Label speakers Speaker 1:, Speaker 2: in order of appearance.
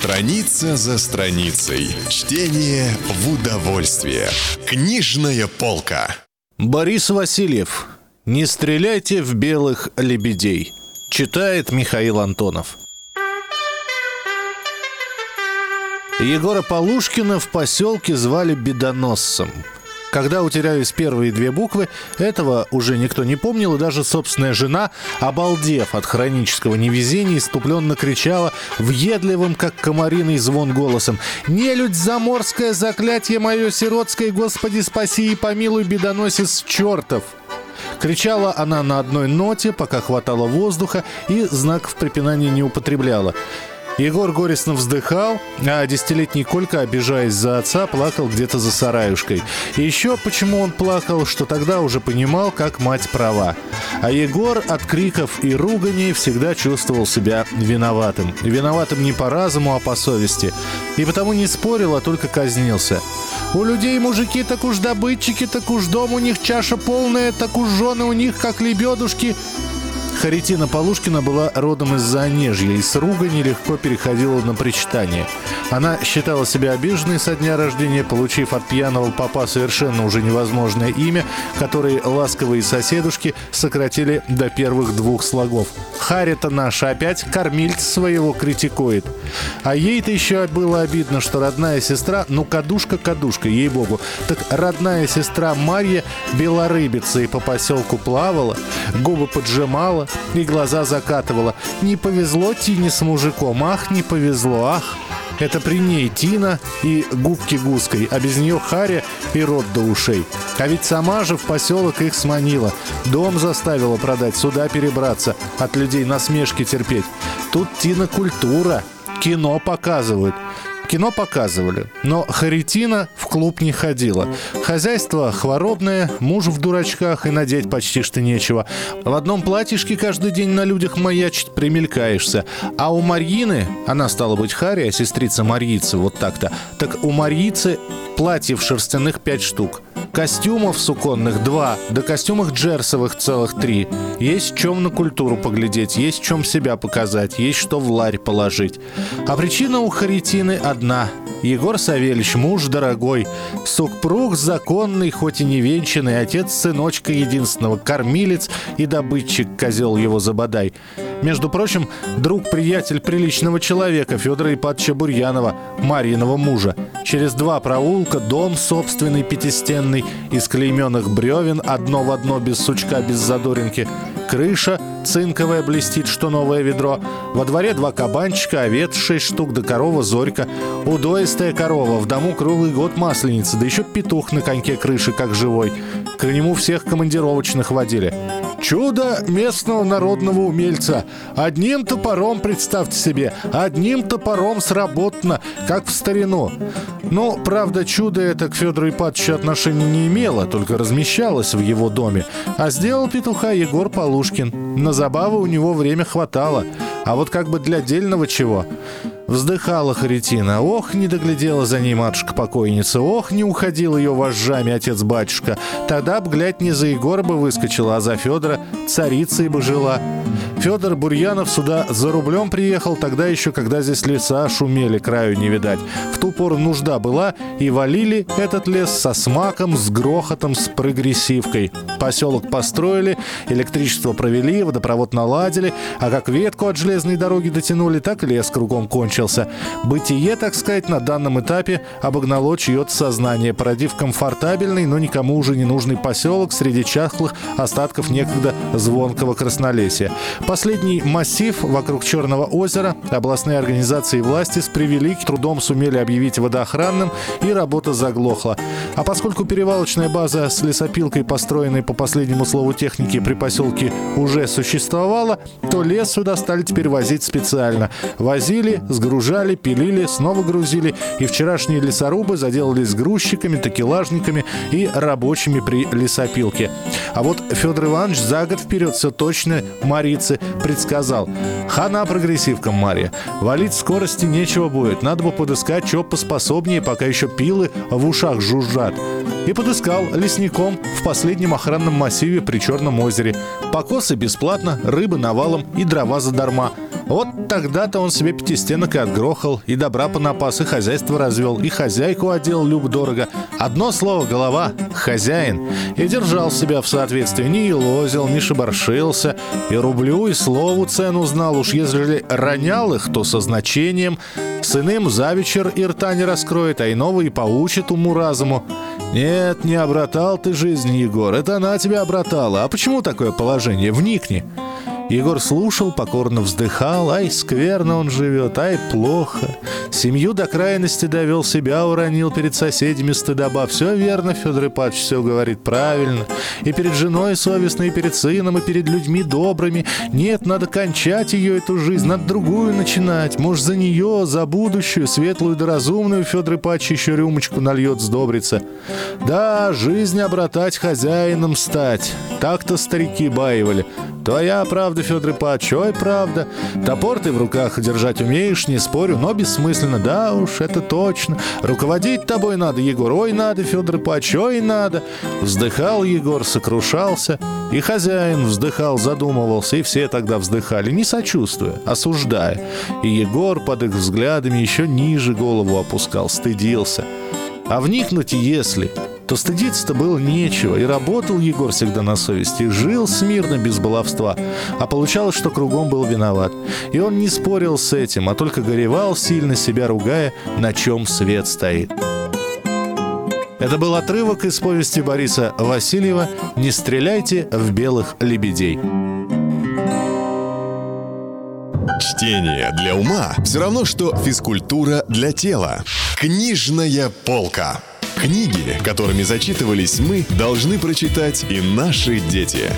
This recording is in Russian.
Speaker 1: Страница за страницей. Чтение в удовольствие. Книжная полка.
Speaker 2: Борис Васильев. «Не стреляйте в белых лебедей». Читает Михаил Антонов. Егора Полушкина в поселке звали Бедоносцем. Когда утерялись первые две буквы, этого уже никто не помнил, и даже собственная жена, обалдев от хронического невезения, иступленно кричала въедливым, как комариный звон голосом «Нелюдь заморское заклятие мое сиротское, Господи, спаси и помилуй, бедоносец чертов!» Кричала она на одной ноте, пока хватало воздуха, и знаков препинания не употребляла. Егор горестно вздыхал, а десятилетний Колька, обижаясь за отца, плакал где-то за сараюшкой. И еще почему он плакал, что тогда уже понимал, как мать права. А Егор от криков и руганий всегда чувствовал себя виноватым. Виноватым не по разуму, а по совести. И потому не спорил, а только казнился. У людей мужики так уж добытчики, так уж дом у них чаша полная, так уж жены у них как лебедушки. Харитина Полушкина была родом из Занежья и с ругани легко переходила на причитание. Она считала себя обиженной со дня рождения, получив от пьяного папа совершенно уже невозможное имя, которое ласковые соседушки сократили до первых двух слогов. Харя-то наша опять кормильц своего критикует. А ей-то еще было обидно, что родная сестра, ну кадушка-кадушка, ей-богу, так родная сестра Марья белорыбица и по поселку плавала, губы поджимала, и глаза закатывала. Не повезло Тине с мужиком, ах, не повезло, ах. Это при ней Тина и губки гуской, а без нее Харя и рот до ушей. А ведь сама же в поселок их сманила. Дом заставила продать, сюда перебраться, от людей насмешки терпеть. Тут Тина культура, кино показывают. Кино показывали, но Харитина в клуб не ходила. Хозяйство хворобное, муж в дурачках и надеть почти что нечего. В одном платьишке каждый день на людях маячить примелькаешься. А у Марьины, она стала быть Харри, а сестрица Марьицы, вот так-то, так у Марьицы платьев шерстяных пять штук. Костюмов суконных два, да костюмах джерсовых целых три. Есть чем на культуру поглядеть, есть чем себя показать, есть что в ларь положить. А причина у Харитины одна. Егор Савельевич, муж дорогой, супруг законный, хоть и не венчанный, отец сыночка единственного, кормилец и добытчик, козел его забодай. Между прочим, друг-приятель приличного человека Федора Ипатовича Бурьянова, Марьиного мужа. Через два проулка дом собственный пятистенный, из клейменных бревен, одно в одно, без сучка, без задоринки. Крыша цинковая блестит, что новое ведро. Во дворе два кабанчика, овец шесть штук, да корова Зорька. Удоистая корова, в дому круглый год масленица, да еще петух на коньке крыши, как живой. К нему всех командировочных водили. Чудо местного народного умельца. Одним топором, представьте себе, одним топором сработано, как в старину. Но, правда, чудо это к Федору Ипатовичу отношения не имело, только размещалось в его доме. А сделал петуха Егор Полушкин. На забавы у него время хватало. А вот как бы для дельного чего... Вздыхала Харитина. Ох, не доглядела за ней матушка-покойница. Ох, не уходил ее вожжами отец-батюшка. Тогда б, глядь, не за Егора бы выскочила, а за Федора царицей бы жила. Федор Бурьянов сюда за рублем приехал, тогда еще, когда здесь леса шумели, краю не видать. В ту пору нужда была, и валили этот лес со смаком, с грохотом, с прогрессивкой. Поселок построили, электричество провели, водопровод наладили, а как ветку от железной дороги дотянули, так лес кругом кончился. Бытие, так сказать, на данном этапе обогнало чье-то сознание, породив комфортабельный, но никому уже не нужный поселок среди чахлых остатков некогда звонкого краснолесия. Последний массив вокруг Черного озера областные организации и власти с превеликим трудом сумели объявить водоохранным, и работа заглохла. А поскольку перевалочная база с лесопилкой, построенной по последнему слову техники при поселке, уже существовала, то лес сюда стали теперь возить специально. Возили, сгружали, пилили, снова грузили, и вчерашние лесорубы заделались грузчиками, такелажниками и рабочими при лесопилке. А вот Федор Иванович за год вперед все точно Предсказал. Хана прогрессивкам, Мария. Валить скорости нечего будет. Надо бы подыскать что поспособнее, пока еще пилы в ушах жужжат. И подыскал лесником в последнем охранном массиве при Черном озере. Покосы бесплатно, рыбы навалом и дрова задарма. Вот тогда-то он себе пятистенок и отгрохал, и добра понапас, и хозяйство развел, и хозяйку одел люб-дорого. Одно слово — голова, хозяин. И держал себя в соответствии, не лозил, не шибаршился, и рублю, и слову цену знал. Уж если ронял их, то со значением. С иным за вечер и рта не раскроет, а иного и поучит уму-разуму. Нет, не обратал ты жизнь, Егор, это она тебя обратала. А почему такое положение? Вникни. Егор слушал, покорно вздыхал. Ай, скверно он живет, ай, плохо. Семью до крайности довел, себя уронил перед соседями стыдоба. Все верно, Федор Ипатович все говорит правильно. И перед женой совестно, и перед сыном, и перед людьми добрыми. Нет, надо кончать ее, эту жизнь, надо другую начинать. Может, за нее, за будущую, светлую да разумную Федор Ипатович еще рюмочку нальет, сдобрится. Да, жизнь обратать хозяином стать. Так-то старики баивали. Твоя правда, Федор Ипатович, ой, правда. Топор ты в руках держать умеешь, не спорю, но бессмысленно. Да уж, это точно. Руководить тобой надо, Егор, ой, надо, Федор Ипатович, ой, надо. Вздыхал Егор, сокрушался. И хозяин вздыхал, задумывался, и все тогда вздыхали, не сочувствуя, осуждая. И Егор под их взглядами еще ниже голову опускал, стыдился. А вникнуть, если то стыдиться-то было нечего, и работал Егор всегда на совести, и жил смирно без баловства, а получалось, что кругом был виноват. И он не спорил с этим, а только горевал, сильно себя ругая, на чем свет стоит. Это был отрывок из повести Бориса Васильева «Не стреляйте в белых лебедей».
Speaker 1: Чтение для ума все равно, что физкультура для тела. Книжная полка. Книги, которыми зачитывались мы, должны прочитать и наши дети.